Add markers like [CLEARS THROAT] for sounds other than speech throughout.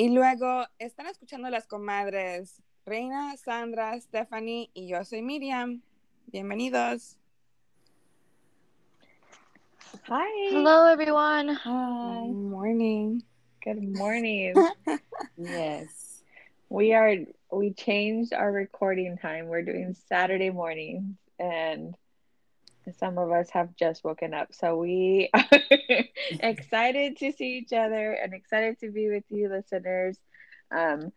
Y luego están escuchando las comadres Reina, Sandra, Stephanie y yo soy Miriam. Bienvenidos. Hi. Hello, everyone. Hi. Good morning. Good morning. [LAUGHS] yes. We are we changed our recording time. We're doing Saturday mornings and some of us have just woken up. So we are [LAUGHS] excited to see each other and excited to be with you listeners. Um,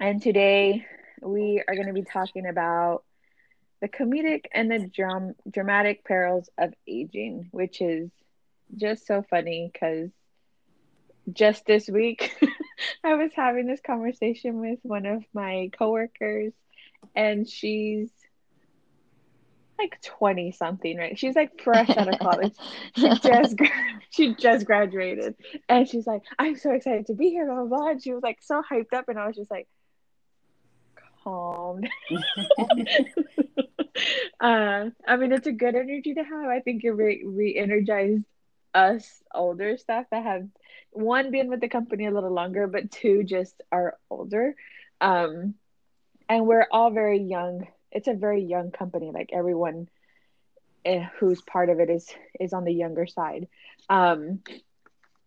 and today we are going to be talking about the comedic and the dram- dramatic perils of aging, which is just so funny because just this week [LAUGHS] I was having this conversation with one of my coworkers, and she's like 20 something right? She's like fresh out of college. [LAUGHS] She just [LAUGHS] she just graduated. And she's like i'm so excited to be here blah, blah, blah. and she was like so hyped up and i was just like calm [LAUGHS] uh i mean it's a good energy to have. I think it re- re-energized us older staff that have one been with the company a little longer but two just are older. Um and we're all very young it's a very young company like everyone eh, who's part of it is is on the younger side. Um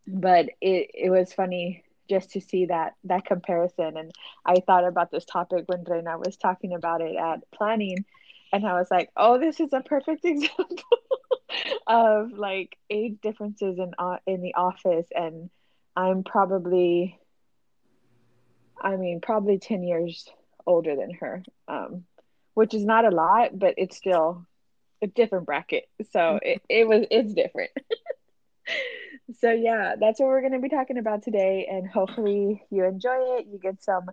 but it it was funny just to see that that comparison. And i thought about this topic when Reina was talking about it at planning. And i was like oh this is a perfect [LAUGHS] example of like age differences in uh, in the office. And i'm probably i mean probably 10 years older than her. Um which is not a lot, but it's still a different bracket. So [LAUGHS] it, it was it's different. [LAUGHS] so yeah, that's what we're gonna be talking about today, and hopefully you enjoy it. You get some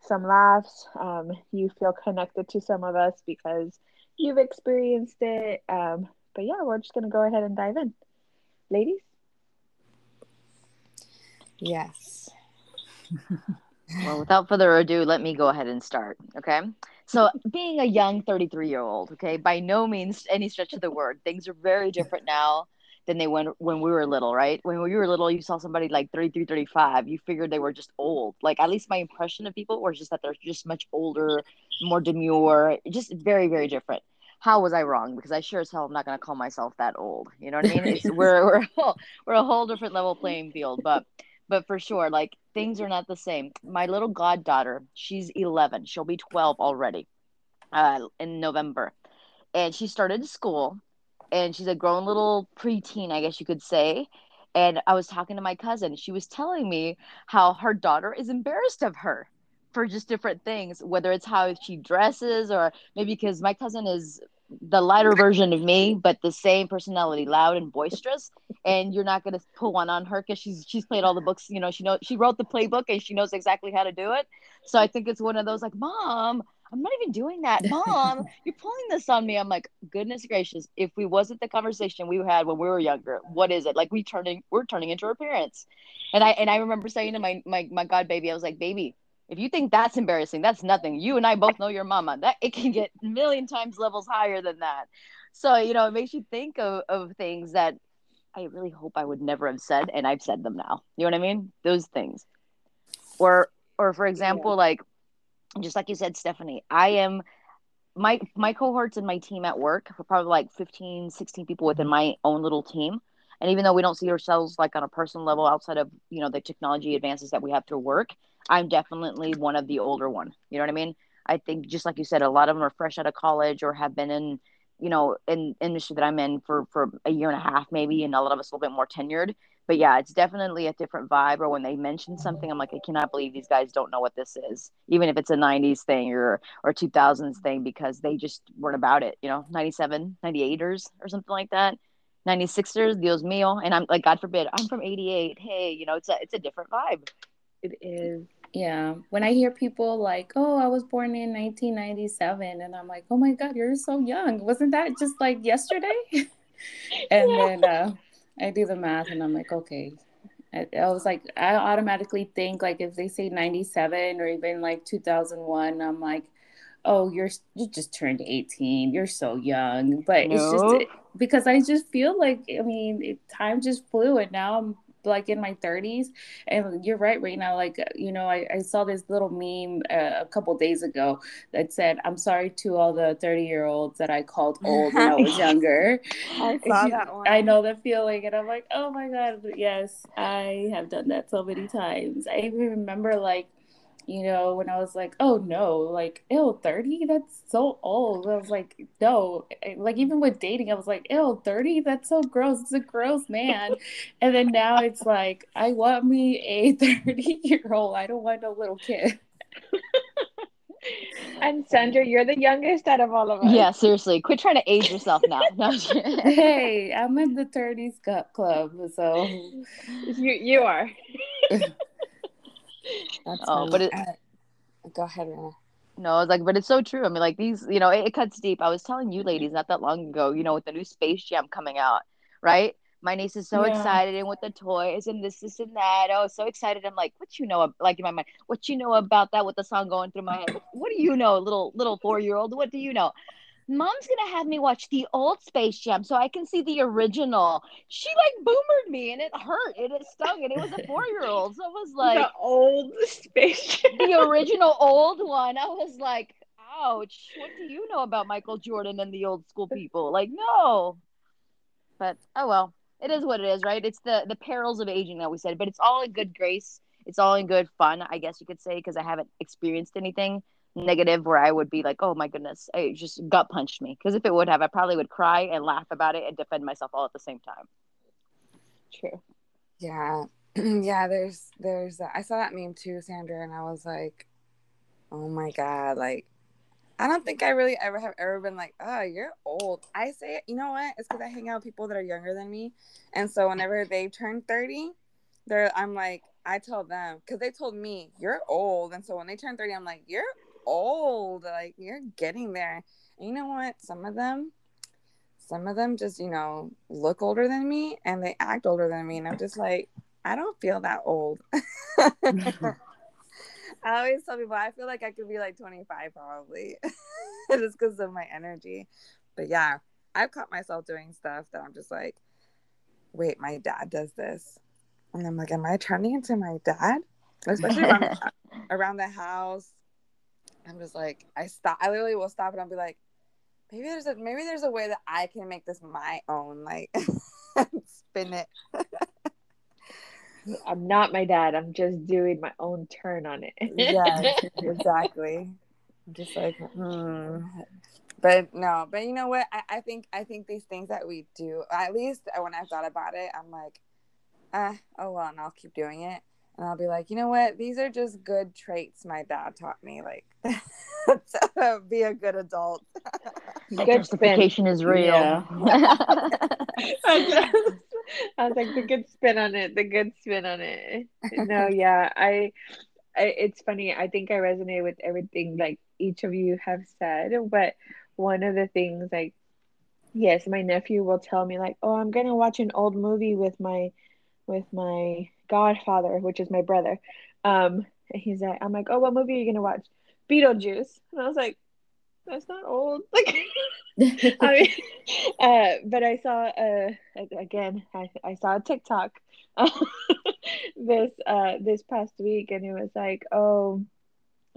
some laughs. Um, you feel connected to some of us because you've experienced it. Um, but yeah, we're just gonna go ahead and dive in, ladies. Yes. [LAUGHS] well, without further ado, let me go ahead and start. Okay. So, being a young 33 year old, okay, by no means any stretch of the word, things are very different now than they went when we were little, right? When we were little, you saw somebody like 33, 35, you figured they were just old. Like, at least my impression of people was just that they're just much older, more demure, just very, very different. How was I wrong? Because I sure as hell am not going to call myself that old. You know what I mean? We're, we're, we're a whole different level playing field. But but for sure like things are not the same. My little goddaughter she's 11 she'll be 12 already uh, in november. And she started school and she's a grown little preteen i guess you could say. And i was talking to my cousin. She was telling me how her daughter is embarrassed of her for just different things whether it's how she dresses or maybe because my cousin is the lighter version of me, but the same personality, loud and boisterous. And you're not gonna pull one on her because she's she's played all the books. You know, she know she wrote the playbook and she knows exactly how to do it. So I think it's one of those like, mom, I'm not even doing that, mom. [LAUGHS] You're pulling this on me. I'm like, goodness gracious! If we wasn't the conversation we had when we were younger, what is it like? We turning we're turning into our parents. And I and I remember saying to my my my god baby, I was like, baby, if you think that's embarrassing, that's nothing. You and I both know your mama. That it can get a million times levels higher than that. So, you know, it makes you think of, of things that I really hope I would never have said, and I've said them now. You know what I mean? Those things. Or or for example, yeah. like just like you said, Stephanie, I am my my cohorts and my team at work for probably like 15, 16 people within mm-hmm. my own little team. And even though we don't see ourselves like on a personal level outside of, you know, the technology advances that we have through work, I'm definitely one of the older one. You know what I mean? I think just like you said, a lot of them are fresh out of college or have been in, you know, in industry that I'm in for for a year and a half maybe, and a lot of us a little bit more tenured. But yeah, it's definitely a different vibe. Or when they mention something, I'm like, I cannot believe these guys don't know what this is, even if it's a '90s thing or or 2000s thing, because they just weren't about it. You know, '97, '98ers or something like that. 96ers, Dios mío. And I'm like, God forbid, I'm from 88. Hey, you know, it's a, it's a different vibe. It is. Yeah. When I hear people like, oh, I was born in 1997, and I'm like, oh my God, you're so young. Wasn't that just like yesterday? [LAUGHS] and yeah. then uh, I do the math and I'm like, okay. I, I was like, I automatically think like if they say 97 or even like 2001, I'm like, oh, you're you just turned 18. You're so young. But no. it's just because I just feel like, I mean, it, time just flew and now I'm like in my 30s. And you're right, right now. Like, you know, I, I saw this little meme uh, a couple days ago that said, I'm sorry to all the 30 year olds that I called old when I was [LAUGHS] younger. I saw [LAUGHS] that one. I know the feeling. And I'm like, oh my God, yes, I have done that so many times. I even remember like, you know, when I was like, oh no, like, ew, 30? That's so old. I was like, no. Eh, like, even with dating, I was like, ew, 30? That's so gross. It's a gross man. [LAUGHS] and then now it's like, I want me a [LAUGHS] 30 year old. I don't want a little kid. [LAUGHS] and Sandra, you're the youngest out of all of us. Yeah, seriously. Quit trying to age yourself now. No, hey, I'm in the 30s club, so. You, you are. That's Oh, but it- go ahead, Reina. No, it's like, but it's so true. I mean, like these, you know, it, it cuts deep. I was telling you ladies not that long ago, you know, with the new Space Jam coming out, right? My niece is so Yeah. excited and with the toys and this, this, and that. Oh, so excited. I'm like, what you know, like in my mind, what you know about that with the song going through my head? What do you know, little little four year old? What do you know? Mom's gonna have me watch the old Space Jam so I can see the original. She like boomered me and it hurt and it stung and it was a [LAUGHS] four year old. So it was like the old space Jam. the original old one. I was like, ouch, what do you know about Michael Jordan and the old school people? Like, no. But oh well. It is what it is, right? It's the the perils of aging that we said, but it's all in good grace. It's all in good fun, I guess you could say, because I haven't experienced anything negative where I would be like, oh my goodness, it just gut punched me. Because if it would have, I probably would cry and laugh about it and defend myself all at the same time. True. Yeah, [CLEARS THROAT] yeah. There's, there's. I saw that meme too, Sandra, and I was like, oh my god, like. I don't think I really ever have ever been like, oh, you're old. I say, you know what? It's because I hang out with people that are younger than me, and so whenever they turn thirty, they're I'm like, I tell them because they told me you're old, and so when they turn thirty, I'm like, you're old. Like you're getting there. And you know what? Some of them, some of them just you know look older than me, and they act older than me, and I'm just like, I don't feel that old. [LAUGHS] [LAUGHS] I always tell people I feel like I could be like 25 probably, [LAUGHS] just because of my energy. But yeah, I've caught myself doing stuff that I'm just like, wait, my dad does this, and I'm like, am I turning into my dad? Especially around, around the house. I'm just like, I stop. I literally will stop and I'll be like, maybe there's a maybe there's a way that I can make this my own, like [LAUGHS] spin it. [LAUGHS] I'm not my dad. I'm just doing my own turn on it. yeah, [LAUGHS] exactly. I'm just like, hmm. But no, but you know what? I, I think I think these things that we do, at least when I thought about it, I'm like, ah, oh well, and I'll keep doing it. And I'll be like, you know what? These are just good traits my dad taught me, like [LAUGHS] to be a good adult. [LAUGHS] Good spin. Is real. Yeah. [LAUGHS] I just- I was like the good spin on it, the good spin on it. No, yeah, I, I, it's funny. I think I resonate with everything like each of you have said. But one of the things, like, yes, my nephew will tell me like, "Oh, I'm gonna watch an old movie with my, with my godfather, which is my brother." Um, and he's like, "I'm like, oh, what movie are you gonna watch?" Beetlejuice, and I was like, "That's not old." [LAUGHS] Like, I mean, [LAUGHS] uh, but I saw uh again I, I saw a TikTok [LAUGHS] this uh this past week and it was like oh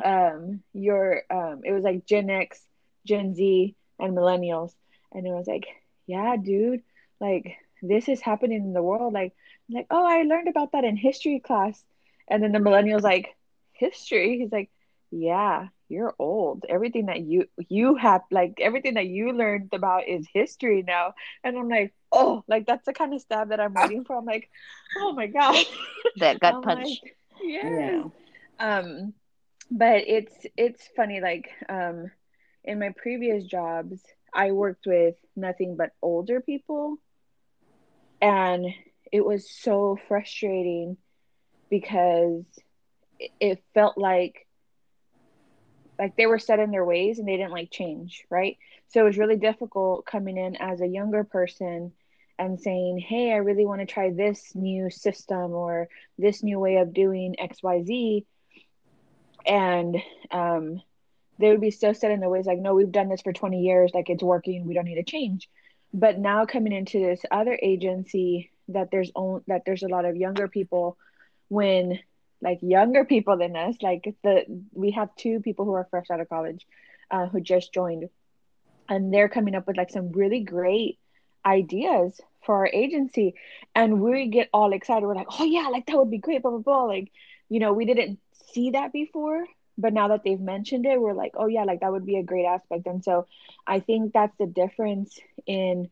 um your um it was like Gen X, Gen Z and millennials and it was like yeah dude like this is happening in the world like like oh I learned about that in history class. And then the millennials like history? He's like yeah you're old. Everything that you you have like everything that you learned about is history now. And i'm like oh like that's the kind of stab that i'm waiting for. I'm like oh my god. [LAUGHS] That gut punch. like, yes. Yeah. um but it's it's funny like um in my previous jobs i worked with nothing but older people. And it was so frustrating because it, felt like like they were set in their ways and they didn't like change right? So it was really difficult coming in as a younger person and saying hey i really want to try this new system or this new way of doing xyz and um, they would be so set in their ways like no we've done this for 20 years like it's working we don't need to change. But now coming into this other agency that there's on, that there's a lot of younger people when like younger people than us like the we have two people who are fresh out of college uh, who just joined. And they're coming up with like some really great ideas for our agency. And we get all excited. We're like oh yeah like that would be great blah blah blah. Like you know we didn't see that before but now that they've mentioned it we're like oh yeah like that would be a great aspect. And so i think that's the difference in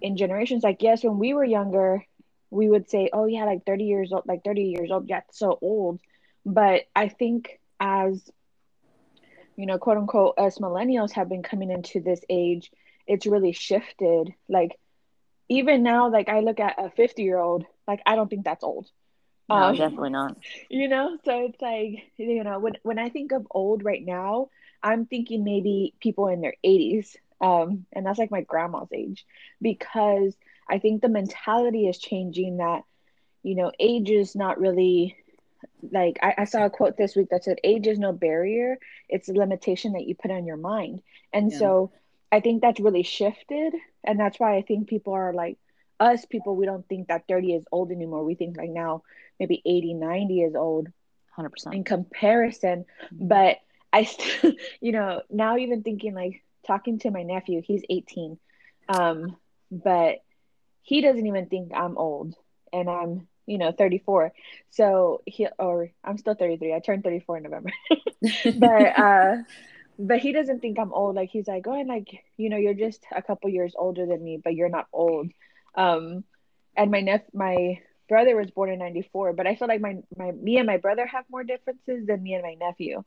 in generations like yes when we were younger we would say oh yeah like 30 years old like 30 years old yeah so old. But i think as you know quote unquote as millennials have been coming into this age it's really shifted. Like even now like i look at a 50 year old like i don't think that's old. No um, definitely not. [LAUGHS] you know so it's like you know when when i think of old right now i'm thinking maybe people in their 80s um and that's like my grandma's age. Because i think the mentality is changing that you know age is not really like I, I, saw a quote this week that said age is no barrier. It's a limitation that you put on your mind. And yeah. so i think that's really shifted. And that's why i think people are like us people we don't think that 30 is old anymore. We think like now maybe 80 90 is old 100% in comparison. Mm-hmm. but i [LAUGHS] still you know now even thinking like talking to my nephew he's 18 um but he doesn't even think i'm old and i'm you know 34 so he or i'm still 33 i turned 34 in november. [LAUGHS] But [LAUGHS] uh but he doesn't think i'm old. Like he's like oh and like you know you're just a couple years older than me but you're not old. Um and my nephew, my brother was born in 94 but i feel like my my me and my brother have more differences than me and my nephew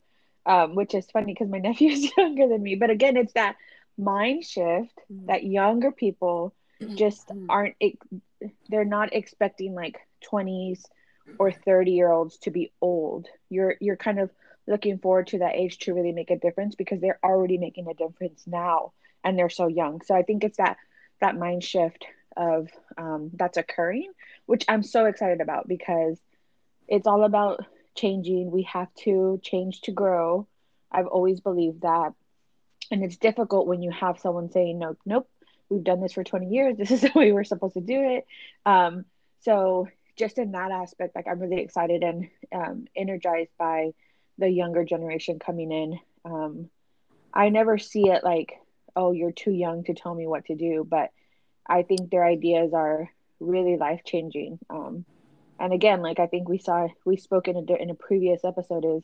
um which is funny because my [LAUGHS] nephew is younger than me but again it's that mind shift mm-hmm. that younger people just mm-hmm. aren't they're not expecting like 20s or 30 year olds to be old you're you're kind of looking forward to that age to really make a difference because they're already making a difference now and they're so young so i think it's that that mind shift of um, that's occurring which i'm so excited about because it's all about changing. We have to change to grow. I've always believed that. And it's difficult when you have someone saying no nope we've done this for 20 years. [LAUGHS] This is the way we're supposed to do it. Um, so just in that aspect, like I'm really excited and um, energized by the younger generation coming in. Um, I never see it like, oh, you're too young to tell me what to do, but I think their ideas are really life changing. Um, and again, like I think we saw, we spoke in a, in a previous episode, is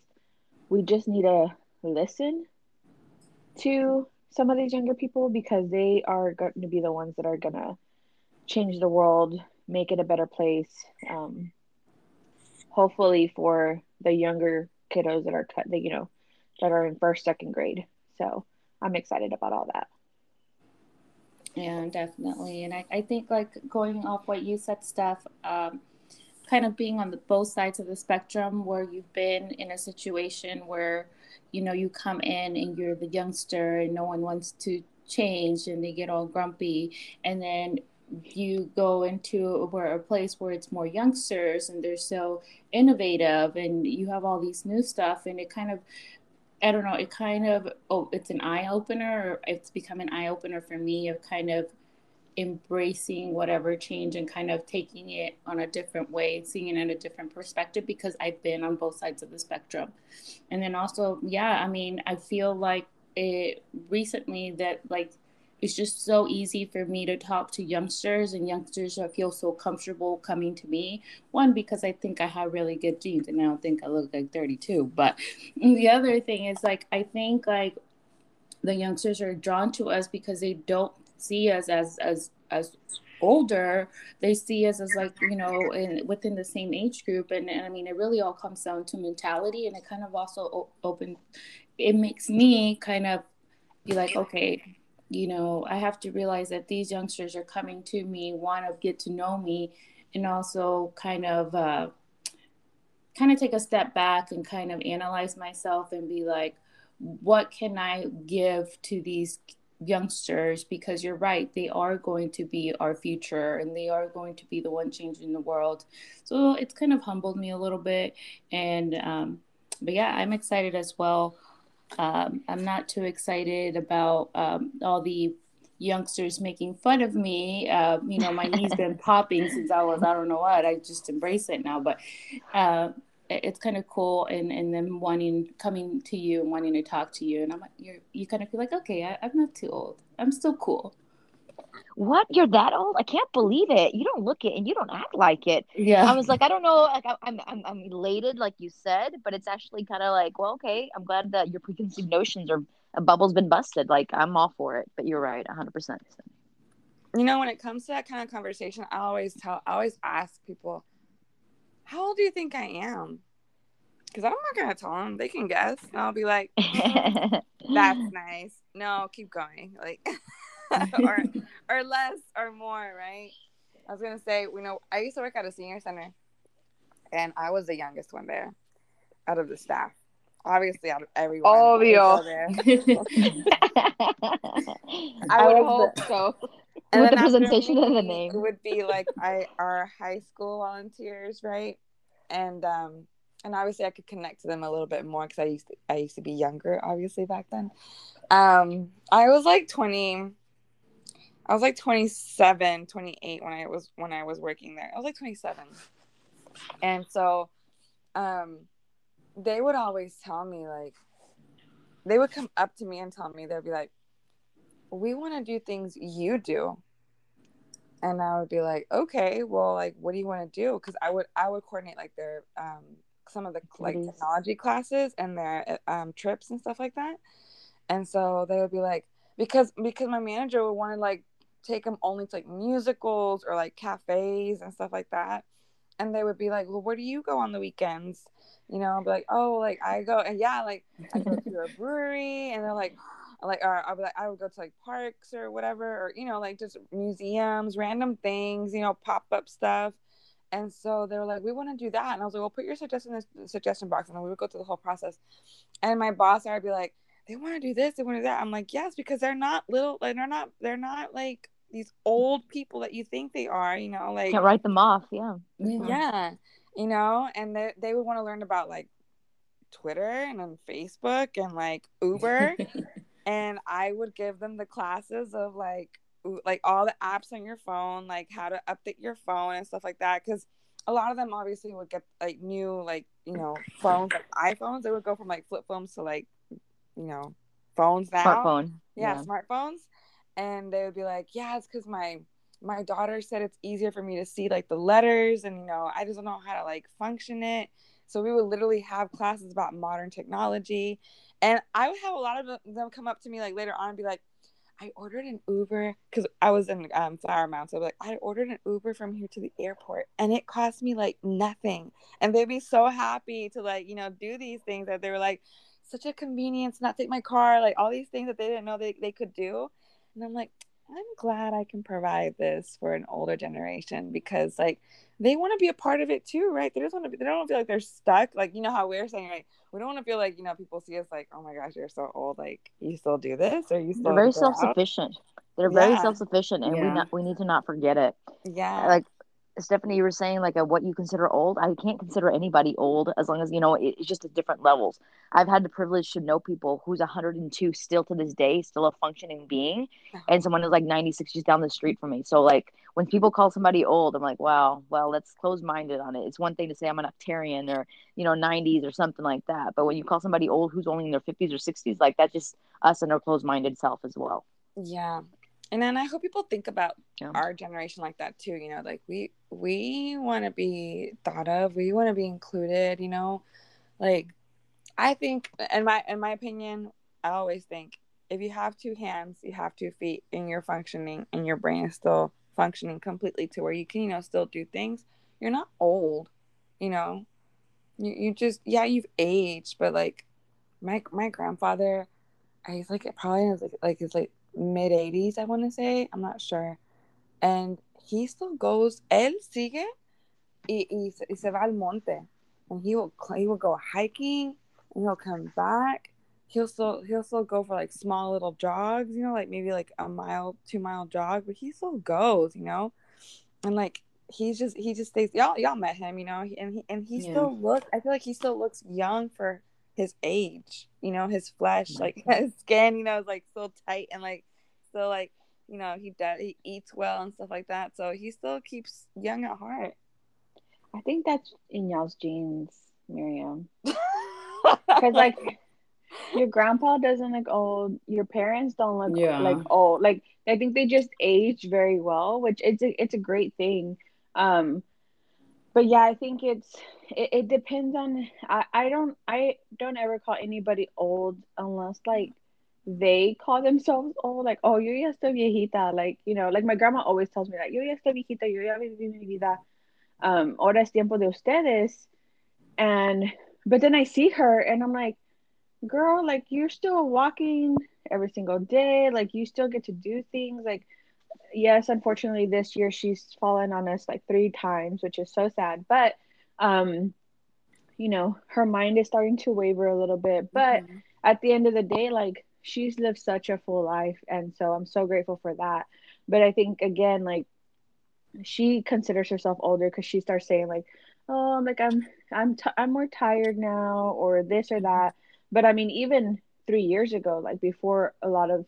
we just need to listen to some of these younger people because they are going to be the ones that are going to change the world make it a better place. Um, hopefully for the younger kiddos that are cut, that you know, that are in first, second grade. So I'm excited about all that. Yeah, definitely. And I, I think like going off what you said, Steph, um, kind of being on the both sides of the spectrum where you've been in a situation where, you know, you come in and you're the youngster and no one wants to change and they get all grumpy. And then you go into where a place where it's more youngsters and they're so innovative and you have all these new stuff and it kind of I don't know, it kind of oh it's an eye opener it's become an eye opener for me of kind of embracing whatever change and kind of taking it on a different way, seeing it in a different perspective because I've been on both sides of the spectrum. And then also, yeah, I mean, I feel like it recently that like it's just so easy for me to talk to youngsters and youngsters feel so comfortable coming to me. One, because I think I have really good genes and I don't think I look like 32. But [LAUGHS] the other thing is like I think like the youngsters are drawn to us because they don't see us as as as older they see us as like you know in within the same age group. And, and i mean it really all comes down to mentality. And it kind of also open it makes me kind of be like okay you know, I have to realize that these youngsters are coming to me, want to get to know me, and also kind of uh, kind of take a step back and kind of analyze myself and be like, what can I give to these youngsters? Because you're right, they are going to be our future, and they are going to be the one changing the world. So it's kind of humbled me a little bit, and um, but yeah, I'm excited as well um, I'm not too excited about um, all the youngsters making fun of me. Uh, you know, my knee's been [LAUGHS] popping since I was I don't know what. I just embrace it now, but uh, it's kind of cool and and them wanting coming to you and wanting to talk to you. And i'm like you're you kind of feel like okay I, i'm not too old. I'm still cool. What? You're that old? I can't believe it. You don't look it and you don't act like it. Yeah. I was like i don't know like i'm i'm, I'm elated like you said but it's actually kind of like well okay i'm glad that your preconceived notions or a bubble's been busted. Like i'm all for it but you're right 100% you know when it comes to that kind of conversation i always tell i always ask people how old do you think I am? Because I'm not going to tell them. They can guess. And I'll be like, mm, [LAUGHS] that's nice. No, keep going. Like, [LAUGHS] or, or less or more, right? I was going to say, you know, I used to work at a senior center and I was the youngest one there out of the staff. Obviously, out of everyone. Obvio. [LAUGHS] I would hope the, so. And With the presentation and the name. It would be like [LAUGHS] I our high school volunteers, right? And um and obviously I could connect to them a little bit more because I used to I used to be younger, obviously back then. Um I was like 20 I was like 27, 28 when I was when I was working there. I was like 27. And so um they would always tell me like they would come up to me and tell me they'd be like we want to do things you do. And i would be like okay well like what do you want to do? Because i would i would coordinate like their um some of the like technology classes and their um trips and stuff like that. And so they would be like because because my manager would want to like take them only to like musicals or like cafes and stuff like that. And they would be like well where do you go on the weekends? You know I'll be like oh like i go and yeah like i go to a brewery. And they're like like or I'll be like I would go to like parks or whatever or you know like just museums random things you know pop up stuff and so they were like we want to do that and I was like well put your suggestion in the suggestion box and then we would go through the whole process and my boss I'd be like they want to do this they want to do that I'm like yes because they're not little like they're not they're not like these old people that you think they are you know like Can't write them off. Yeah. Mm, yeah you know and they, they would want to learn about like twitter and then facebook and like uber [LAUGHS] and i would give them the classes of like like all the apps on your phone like how to update your phone and stuff like that because a lot of them obviously would get like new like you know phones like iphones they would go from like flip phones to like you know phones now. Smartphone. yeah, smartphones. And they would be like yeah it's because my my daughter said it's easier for me to see like the letters and you know i just don't know how to like function it. So we would literally have classes about modern technology and i would have a lot of them come up to me like later on and be like i ordered an uber because i was in um, flower mound so I'd be like i ordered an uber from here to the airport and it cost me like nothing. And they'd be so happy to like you know do these things that they were like such a convenience not take my car like all these things that they didn't know they, they could do. And i'm like i'm glad i can provide this for an older generation because like they want to be a part of it too right? They just want to be they don't feel like they're stuck. Like you know how we're saying right? We don't want to feel like you know people see us like oh my gosh you're so old. Like you still do this or you still They're very self-sufficient. They're very self-sufficient, and we not we need to not forget it. yeah. Like Stephanie, you were saying like a, what you consider old. I can't consider anybody old as long as you know it, it's just at different levels. I've had the privilege to know people who's 102 still to this day, still a functioning being, uh-huh. and someone is like 96 just down the street from me. So like when people call somebody old, I'm like, wow, well, let's close minded on it. It's one thing to say I'm an octarian or you know 90s or something like that, but when you call somebody old who's only in their 50s or 60s, like that's just us and our closed minded self as well. yeah and then i hope people think about Yeah. our generation like that too you know like we we want to be thought of we want to be included you know like i think in my in my opinion i always think if you have two hands you have two feet and you're functioning and your brain is still functioning completely to where you can you know still do things you're not old you know you, you just yeah you've aged but like my my grandfather he's like probably in his like, like his like mid 80s i want to say i'm not sure. And he still goes él sigue y, y, y se va al monte. And he will he will go hiking and he'll come back. He'll still he'll still go for like small little jogs you know like maybe like a mile two mile jog but he still goes you know? And like he's just he just stays y'all y'all met him you know? He, and he and he Yeah. still looks i feel like he still looks young for his age you know his flesh like [LAUGHS] his skin you know is like so tight and like so like you know, he does he eats well and stuff like that. So he still keeps young at heart. I think that's in y'all's genes, Miriam. [LAUGHS] Because like [LAUGHS] your grandpa doesn't look old, your parents don't look Yeah. like old. Like I think they just age very well, which it's a it's a great thing. Um, but yeah, I think it's it, it depends on. I I don't I don't ever call anybody old unless like they call themselves old. Like oh, yo ya estoy viejita. Like you know, like my grandma always tells me like yo ya estoy viejita, yo ya viví mi vida. Um, ahora es tiempo de ustedes. And but then I see her and I'm like, girl, like you're still walking every single day. Like you still get to do things. Like yes, unfortunately this year she's fallen on us like three times, which is so sad. But um, you know, her mind is starting to waver a little bit. But Mhm. at the end of the day, like she's lived such a full life, and so I'm so grateful for that. But I think again, like she considers herself older because she starts saying like, "Oh, like I'm I'm t- I'm more tired now," or this or that. But I mean, even three years ago, like before a lot of,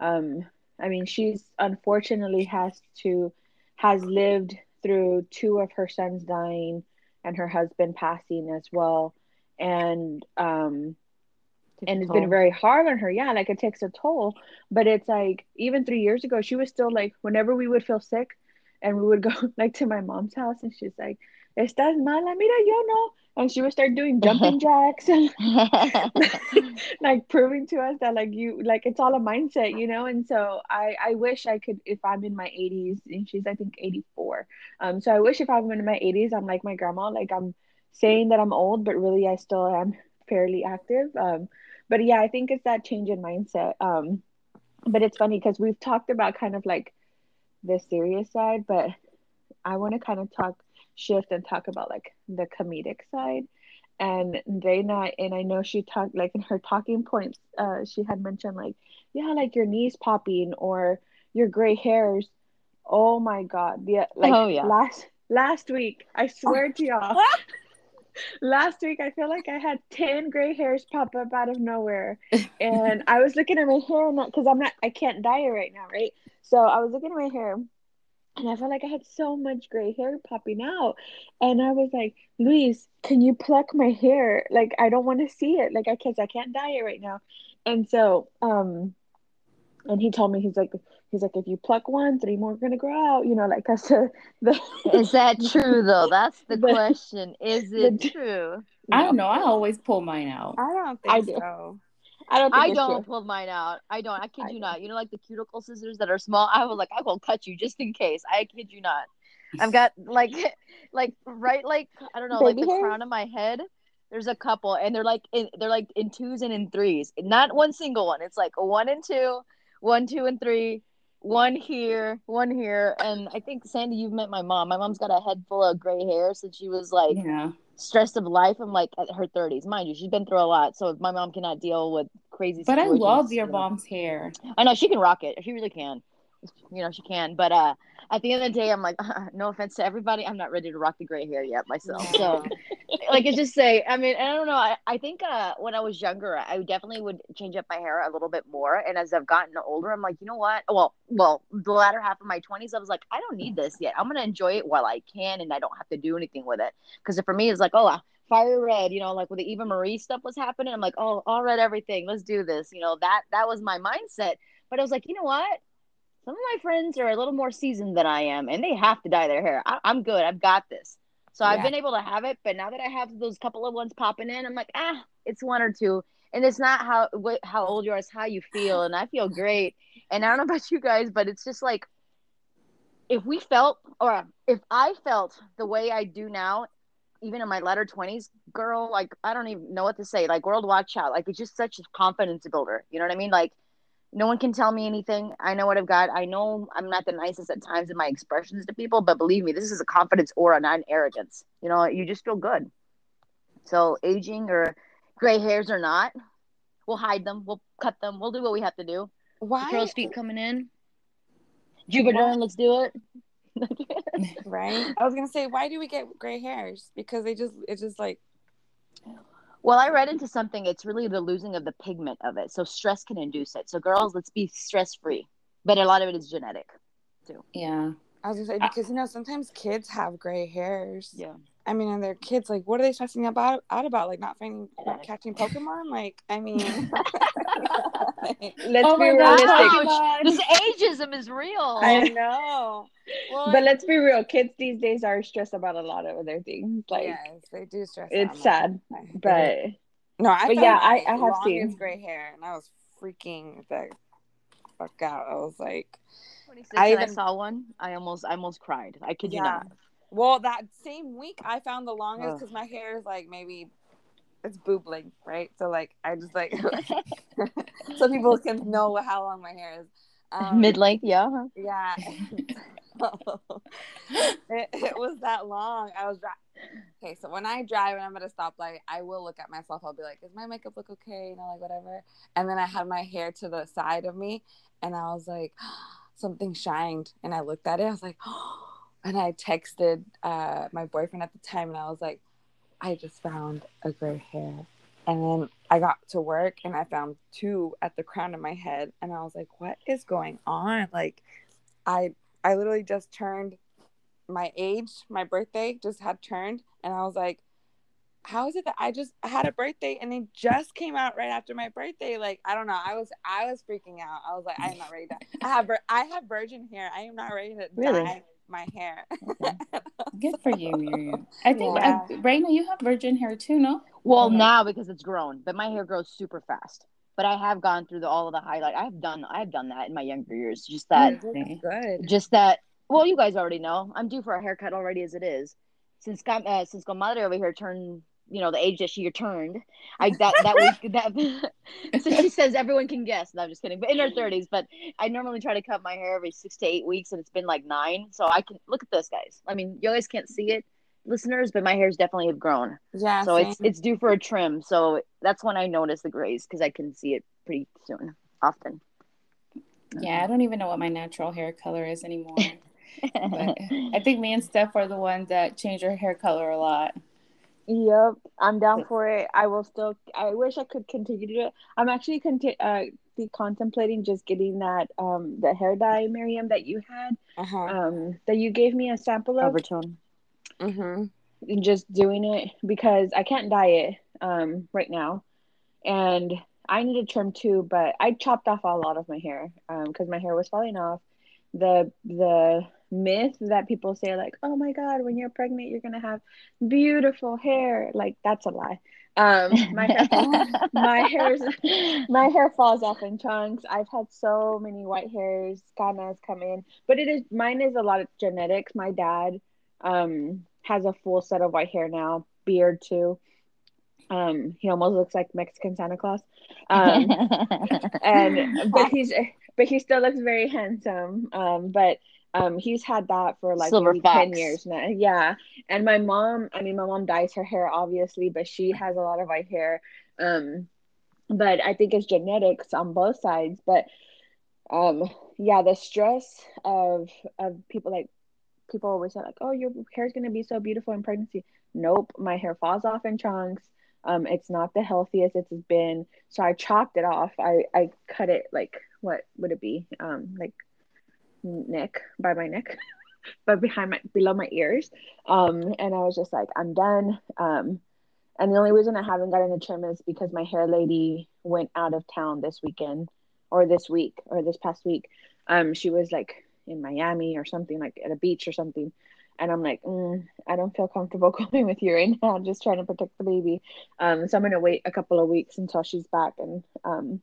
um, I mean, she's unfortunately has to has lived through two of her sons dying and her husband passing as well, and um and it's been very hard on her. Yeah, like it takes a toll. But it's like even three years ago, she was still like whenever we would feel sick, and we would go [LAUGHS] like to my mom's house, and she's like, "Estás mala, mira yo no," and she would start doing [LAUGHS] jumping jacks and [LAUGHS] [LAUGHS] like proving to us that like you like it's all a mindset, you know. And so I I wish I could if I'm in my 80s, and she's I think 84. Um, so I wish if I'm in my 80s, I'm like my grandma, like I'm saying that I'm old, but really I still am fairly active. Um, but yeah, I think it's that change in mindset. Um, but it's funny because we've talked about kind of like the serious side, but I want to kind of talk shift and talk about like the comedic side. And Reina, and I know she talked like in her talking points, uh, she had mentioned like, yeah, like your knees popping or your gray hairs. Oh my God. The like Oh, yeah. last last week, I swear to [LAUGHS] y'all, last week I feel like I had 10 gray hairs pop up out of nowhere. And [LAUGHS] I was looking at my hair and because I'm not I can't dye it right now, right? So I was looking at my hair and I felt like I had so much gray hair popping out. And I was like, Luis, can you pluck my hair? Like I don't want to see it. Like I can't I can't dye it right now. And so um and he told me he's like he's like if you pluck one, three more are gonna grow out, you know, like that's the, the Is that [LAUGHS] true though? That's the [LAUGHS] The- question. Is it the- true? I don't know. I always pull mine out. I don't I think do. so. I don't think I don't true. pull mine out. I don't. I kid I you do. not. You know, like the cuticle scissors that are small. I was like, I will cut you just in case. I kid you not. I've got like, [LAUGHS] like right, like I don't know, like Baby the hairs? crown of my head. There's a couple, and they're like in, they're like in twos and in threes. Not one single one. It's like one and two, one, two, and three. One here, one here, and I think Sandy, you've met my mom. My mom's got a head full of gray hair since she was like Yeah. Stressed of life. I'm like at her 30s, mind you, she's been through a lot, so my mom cannot deal with crazy. But I love your mom's hair. I know she can rock it. She really can. You know she can. But uh, at the end of the day, I'm like, no offense to everybody, I'm not ready to rock the gray hair yet myself. So, [LAUGHS] like, it's just say, I mean, I don't know. I, I think uh, when I was younger, I definitely would change up my hair a little bit more. And as I've gotten older, I'm like, you know what? Well, well, the latter half of my 20s, I was like, I don't need this yet. I'm gonna enjoy it while I can, and I don't have to do anything with it. Because for me, it's like, oh, uh, fire red. You know, like when the Eva Marie stuff was happening, I'm like, oh, all red everything. Let's do this. You know, that that was my mindset. But I was like, you know what? Some of my friends are a little more seasoned than I am, and they have to dye their hair. I, I'm good. I've got this. So I've been able to have it, but now that I have those couple of ones popping in, I'm like, ah, it's one or two, and it's not how what, how old you are, it's how you feel, and I feel great. And I don't know about you guys, but it's just like if we felt, or if I felt the way I do now, even in my latter twenties, girl, like I don't even know what to say. Like World Watch Out, like it's just such a confidence builder. You know what I mean? Like no one can tell me anything. I know what I've got. I know I'm not the nicest at times in my expressions to people, but believe me, this is a confidence aura, not an arrogance. You know, you just feel good. So aging or gray hairs or not, we'll hide them. We'll cut them. We'll do what we have to do. The Why? crow's feet coming in. Jupiter, let's do it. [LAUGHS] Right. I was gonna say, why do we get gray hairs? Because they just, it's just like, Well, I read into something. It's really the losing of the pigment of it. So stress can induce it. So girls, let's be stress free. but a lot of it is genetic. Too. Yeah. I was gonna say uh, because you know sometimes kids have gray hairs. Yeah. I mean, and they're kids. Like, what are they stressing about out about? Like, not finding, not catching Pokemon. Like, I mean, [LAUGHS] [LAUGHS] Let's Oh be realistic. Pokemon. this ageism is real. I know. Well, But let's be real. Kids these days are stressed about a lot of other things. Like yes, they do stress. it's out sad, on but no, I but yeah, I- I have longest seen. gray hair, and I was freaking the fuck out. I was like, 26 I I, I even- saw one. I almost, I almost cried. I kid you not. Well, that same week I found the longest because my hair is like maybe it's boob length, right? So like I just like [LAUGHS] [LAUGHS] so people can know how long my hair is. Um, Mid length, yeah. huh? Yeah. [LAUGHS] it, it was that long. I was dri- okay. So when I drive and I'm at a stoplight, I will look at myself. I'll be like, "Does my makeup look okay?" You know, like whatever. And then I had my hair to the side of me, and I was like, [GASPS] something shined, and I looked at it. I was like, [GASPS] and I texted uh, my boyfriend at the time, and I was like, I just found a gray hair. And then I got to work and I found two at the crown of my head and I was like, what is going on? Like I I literally just turned my age, my birthday just had turned and I was like, how is it that I just had a birthday and it just came out right after my birthday? Like I don't know. I was I was freaking out. I was like, I'm not ready to. I have I have virgin hair. I am not ready to Really? dye my hair. [LAUGHS] Good for you, Miriam. I think Yeah. uh, Reina, you have virgin hair too, no? Well, Mhm. now because it's grown, but my hair grows super fast. But I have gone through the, all of the highlight. I have done, I have done that in my younger years. Just that, good. just that. Well, you guys already know. I'm due for a haircut already as it is. Since com- uh, since comadre over here turned, you know, the age that she turned, I that that was [LAUGHS] that. [LAUGHS] so she says everyone can guess. No, I'm just kidding. But in her 30s, but I normally try to cut my hair every six to eight weeks, and it's been like nine. So I can look at this, guys. I mean, you guys can't see it, listeners, but my hairs definitely have grown. Yeah. so it's same. it's due for a trim. So that's when I notice the grays because I can see it pretty soon, often. Yeah, I don't even know what my natural hair color is anymore. [LAUGHS] I think me and Steph are the ones that change our hair color a lot. Yep, I'm down for it. I will still. I wish I could continue to do it. I'm actually conti- uh, be contemplating just getting that um the hair dye, Miriam, that you had uh-huh. um that you gave me a sample of, Overtone. mm-hmm. and just doing it because I can't dye it um right now, and I need to trim too. But I chopped off a lot of my hair um because my hair was falling off. The the myth that people say like, oh my god, when you're pregnant, you're gonna have beautiful hair. Like that's a lie. Um, my hair, [LAUGHS] my hair's my hair falls off in chunks. I've had so many white hairs, canas come in, but it is mine is a lot of genetics. My dad um has a full set of white hair now, beard too. Um, he almost looks like Mexican Santa Claus. Um, [LAUGHS] and but he's but he still looks very handsome. Um, but um, he's had that for like Silver maybe ten years now. Yeah, and my mom, I mean, my mom dyes her hair obviously, but she has a lot of white hair. Um, but I think it's genetics on both sides. But um, yeah, the stress of of people like people always say like, oh, your hair's gonna be so beautiful in pregnancy. Nope, my hair falls off in chunks. Um, it's not the healthiest it's been. So I chopped it off. I I cut it like what would it be? Um, like neck by my neck, [LAUGHS] but behind my below my ears. Um, and I was just like, I'm done. Um, and the only reason I haven't gotten a trim is because my hair lady went out of town this weekend, or this week, or this past week. Um, she was like in Miami or something, like at a beach or something. And I'm like, mm, I don't feel comfortable [LAUGHS] going with you right now. I'm just trying to protect the baby. Um, so I'm gonna wait a couple of weeks until she's back and um,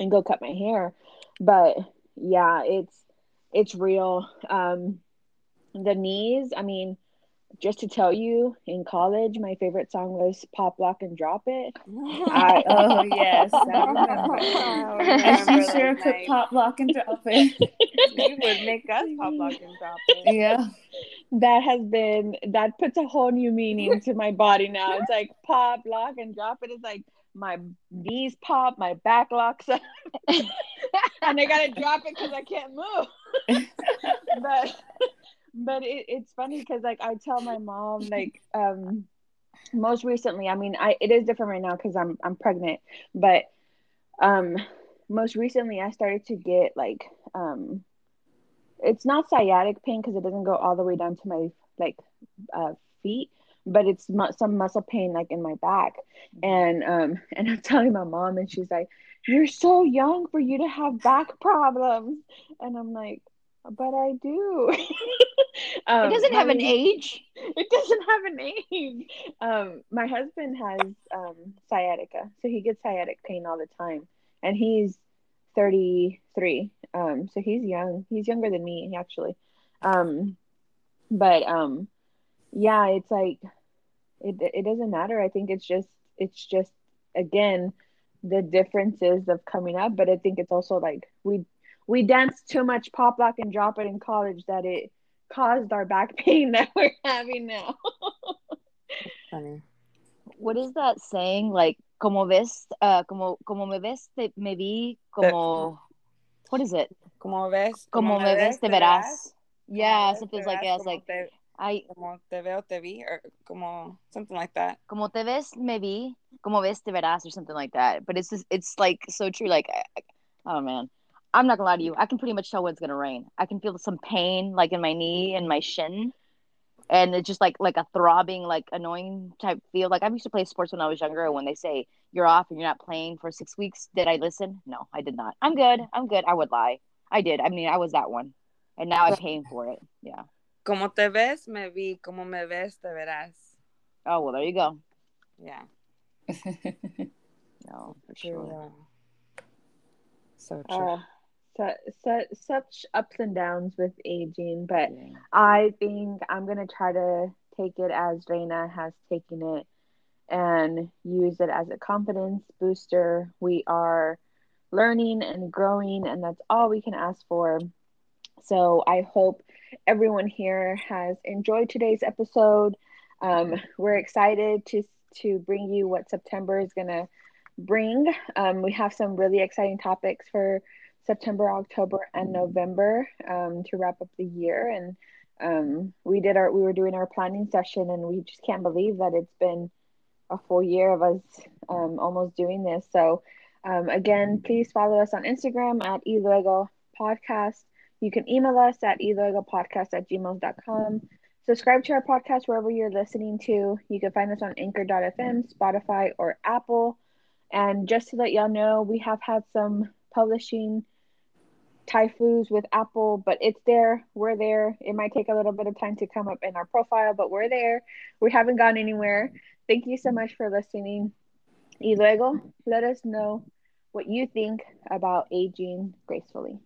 and go cut my hair. But yeah, it's it's real. Um, the knees. I mean, just to tell you, in college, my favorite song was "Pop, Lock, and Drop It." I- [LAUGHS] Oh yes, I [LAUGHS] remember. And [LAUGHS] she sure could nights. pop, lock, and drop it. You would make us pop, lock, and drop it. yeah. that has been that puts a whole new meaning to my body now. It's like pop, lock, and drop it. It's like my knees pop, my back locks up, [LAUGHS] and I gotta drop it because I can't move. [LAUGHS] but but it, it's funny because like I tell my mom like um most recently, I mean I it is different right now because I'm I'm pregnant, but um most recently I started to get like um it's not sciatic pain because it doesn't go all the way down to my like uh, feet but it's mu- some muscle pain like in my back. And um [LAUGHS] and i'm telling my mom and she's like you're so young for you to have back problems. And i'm like but i do. [LAUGHS] Um, it doesn't have an age. it doesn't have an age. Um my husband has um sciatica so he gets sciatic pain all the time. And he's 33 um so he's young. He's younger than me actually. Um but um yeah it's like it it doesn't matter i think it's just it's just again the differences of coming up but i think it's also like we we danced too much pop lock and drop it in college that it caused our back [LAUGHS] pain that we're having now Funny. What is that saying? Like, como ves, uh, como, como me ves, te, me vi, como, what is it? Como ves? Como me ves, te verás. Yeah, something like that. It's like, Te, I, como te veo, te vi, or como something like that. como te ves, me vi, como ves, te verás, or something like that. But it's just, it's like so true. Like, I, I- oh man, I'm not gonna lie to you. I can pretty much tell when it's gonna rain. I can feel some pain, like in my knee and my shin, and it's just like like a throbbing, like annoying type feel. Like I used to play sports when I was younger. And when they say you're off and you're not playing for six weeks, did I listen? No, I did not. I'm good. I'm good. I would lie. I did. I mean, I was that one, and now I'm paying for it. Yeah. Como te ves, me vi. Como me ves, te verás. Oh well, there you go. Yeah. [LAUGHS] No, for sure. So true. uh, su- su- such ups and downs with aging but Yeah. I think I'm gonna try to take it as Reina has taken it and use it as a confidence booster. We are learning and growing, and that's all we can ask for. So I hope everyone here has enjoyed today's episode. Um, we're excited to to bring you what September is gonna bring. Um, we have some really exciting topics for September, October, and November um, to wrap up the year. And um, we did our we were doing our planning session, and we just can't believe that it's been a full year of us um, almost doing this. So um, again, please follow us on Instagram at Y luego podcast. You can email us at yluegopodcast at gmail.com. Subscribe to our podcast wherever you're listening to. You can find us on anchor.fm, Spotify, or Apple. And just to let y'all know, we have had some publishing typhus with Apple, but it's there. We're there. It might take a little bit of time to come up in our profile, but we're there. We haven't gone anywhere. Thank you so much for listening. Y luego, let us know what you think about aging gracefully.